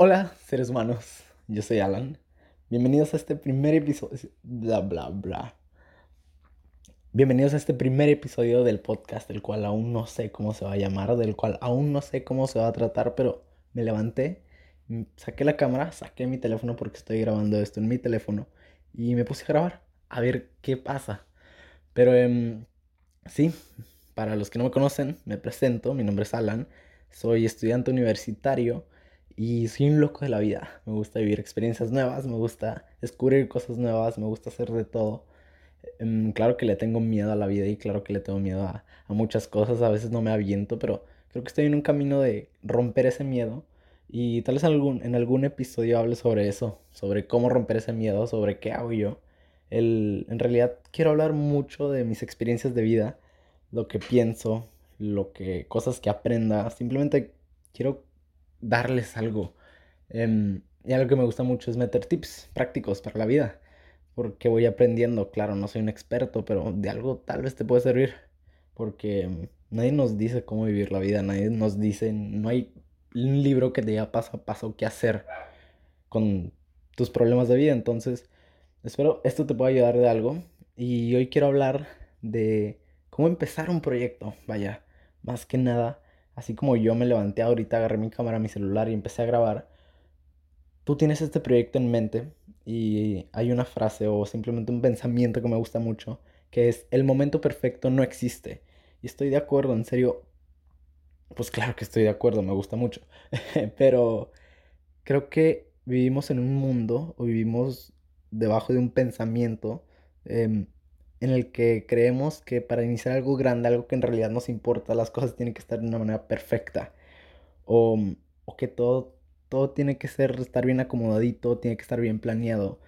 Hola, seres humanos. Yo soy Alan. Bienvenidos a este primer episodio. Bla, bla, bla. Bienvenidos a este primer episodio del podcast, del cual aún no sé cómo se va a llamar, del cual aún no sé cómo se va a tratar, pero me levanté, saqué la cámara, saqué mi teléfono porque estoy grabando esto en mi teléfono y me puse a grabar a ver qué pasa. Pero eh, sí, para los que no me conocen, me presento, mi nombre es Alan, soy estudiante universitario y soy un loco de la vida. Me gusta vivir experiencias nuevas, me gusta descubrir cosas nuevas, me gusta hacer de todo. Em, claro que le tengo miedo a la vida y claro que le tengo miedo a, muchas cosas. A veces no me aviento, pero creo que estoy en un camino de romper ese miedo. Y tal vez en algún, en algún episodio hable sobre eso, sobre cómo romper ese miedo, sobre qué hago yo. El, en realidad quiero hablar mucho de mis experiencias de vida, lo que pienso, lo que, cosas que aprenda. Simplemente quiero darles algo. Em, y algo que me gusta mucho es meter tips prácticos para la vida. Porque voy aprendiendo, claro, no soy un experto, pero de algo tal vez te puede servir. Porque em, nadie nos dice cómo vivir la vida, nadie nos dice, no hay un libro que te diga paso a paso qué hacer con tus problemas de vida. Entonces, espero esto te pueda ayudar de algo. Y hoy quiero hablar de cómo empezar un proyecto. Vaya, más que nada así como yo me levanté ahorita, agarré mi cámara, mi celular y empecé a grabar, tú tienes este proyecto en mente y hay una frase o simplemente un pensamiento que me gusta mucho, que es, el momento perfecto no existe. Y estoy de acuerdo, en serio, pues claro que estoy de acuerdo, me gusta mucho, pero creo que vivimos en un mundo o vivimos debajo de un pensamiento em, en el que creemos que para iniciar algo grande, algo que en realidad nos importa, las cosas tienen que estar de una manera perfecta. O, o que todo, todo tiene que ser, estar bien acomodadito, tiene que estar bien planeado.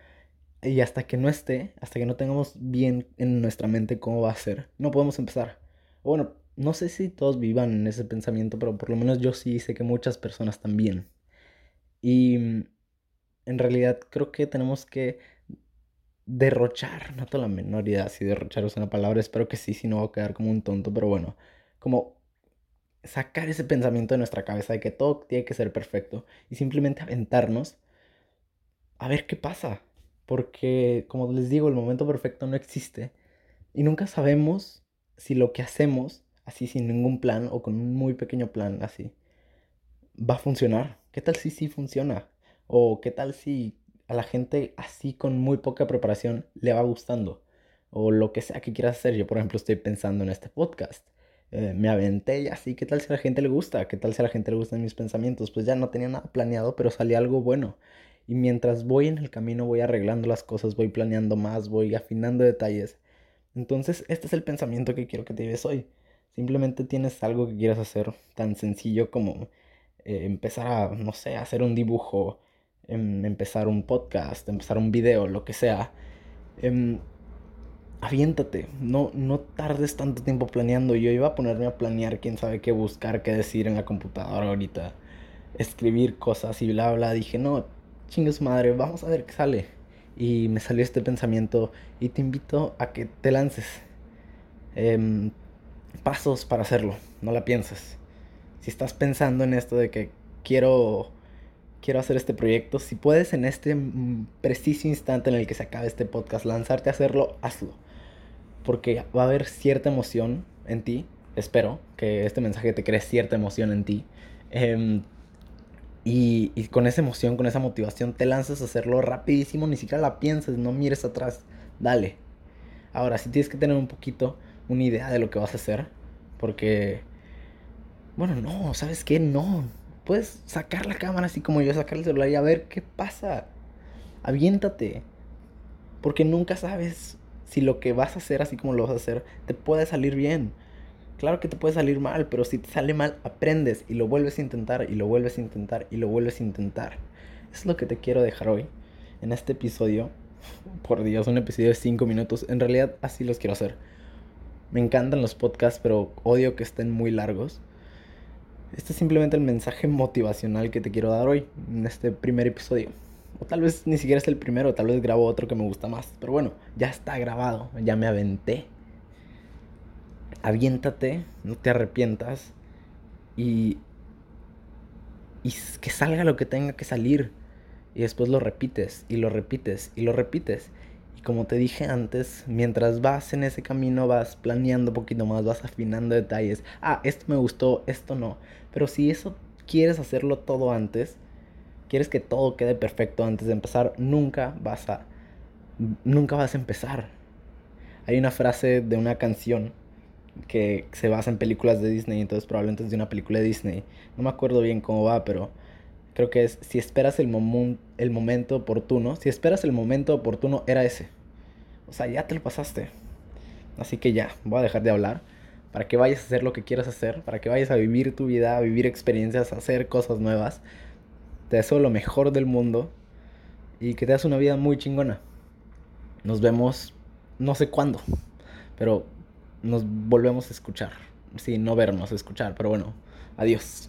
Y hasta que no esté, hasta que no tengamos bien en nuestra mente cómo va a ser, no podemos empezar. Bueno, no sé si todos vivan en ese pensamiento, pero por lo menos yo sí sé que muchas personas también. Y en realidad creo que tenemos que derrochar, no tengo la menor idea si derrochar es una palabra, espero que sí, si no voy a quedar como un tonto, pero bueno, como sacar ese pensamiento de nuestra cabeza de que todo tiene que ser perfecto y simplemente aventarnos a ver qué pasa, porque como les digo, el momento perfecto no existe y nunca sabemos si lo que hacemos, así sin ningún plan o con un muy pequeño plan, así, va a funcionar. ¿Qué tal si sí funciona? ¿O qué tal si a la gente así con muy poca preparación le va gustando. O lo que sea que quieras hacer. Yo, por ejemplo, estoy pensando en este podcast. Eh, me aventé y así, ¿qué tal si a la gente le gusta? ¿Qué tal si a la gente le gustan mis pensamientos? Pues ya no tenía nada planeado, pero salió algo bueno. Y mientras voy en el camino, voy arreglando las cosas, voy planeando más, voy afinando detalles. Entonces, este es el pensamiento que quiero que te lleves hoy. Simplemente tienes algo que quieras hacer tan sencillo como eh, empezar a, no sé, hacer un dibujo, Em, empezar un podcast, empezar un video, lo que sea, em, aviéntate, no, no tardes tanto tiempo planeando. Yo iba a ponerme a planear quién sabe qué buscar, qué decir en la computadora ahorita, escribir cosas y bla, bla. Dije, no, chingue madre, vamos a ver qué sale. Y me salió este pensamiento y te invito a que te lances. Em, pasos para hacerlo, no la pienses. Si estás pensando en esto de que quiero quiero hacer este proyecto. Si puedes en este mm, preciso instante en el que se acabe este podcast lanzarte a hacerlo, hazlo. Porque va a haber cierta emoción en ti. Espero que este mensaje te cree cierta emoción en ti. Em, y, y, con esa emoción, con esa motivación, te lanzas a hacerlo rapidísimo. Ni siquiera la pienses, no mires atrás. Dale. Ahora, si tienes que tener un poquito una idea de lo que vas a hacer. Porque... Bueno, no, ¿sabes qué? No, puedes sacar la cámara así como yo, sacar el celular y a ver qué pasa. Aviéntate. Porque nunca sabes si lo que vas a hacer, así como lo vas a hacer, te puede salir bien. Claro que te puede salir mal, pero si te sale mal, aprendes y lo vuelves a intentar y lo vuelves a intentar y lo vuelves a intentar. Es lo que te quiero dejar hoy en este episodio. Por Dios, un episodio de 5 minutos. En realidad así los quiero hacer. Me encantan los podcasts, pero odio que estén muy largos. Este es simplemente el mensaje motivacional que te quiero dar hoy, en este primer episodio. O tal vez ni siquiera es el primero, tal vez grabo otro que me gusta más. Pero bueno, ya está grabado, ya me aventé. Aviéntate, no te arrepientas. Y y que salga lo que tenga que salir. Y después lo repites y lo repites y lo repites. Y como te dije antes, mientras vas en ese camino vas planeando un poquito más, vas afinando detalles. Ah, esto me gustó, esto no. Pero si eso quieres hacerlo todo antes, quieres que todo quede perfecto antes de empezar, nunca vas a nunca vas a empezar. Hay una frase de una canción que se basa en películas de Disney, entonces probablemente es de una película de Disney. No me acuerdo bien cómo va, pero creo que es si esperas el, el momento oportuno, si esperas el momento oportuno era ese. O sea, ya te lo pasaste. Así que ya, voy a dejar de hablar para que vayas a hacer lo que quieras hacer, para que vayas a vivir tu vida, a vivir experiencias, a hacer cosas nuevas. Te deseo lo mejor del mundo y que te das una vida muy chingona. Nos vemos no sé cuándo, pero nos volvemos a escuchar. Sí, no vernos, escuchar, pero bueno, adiós.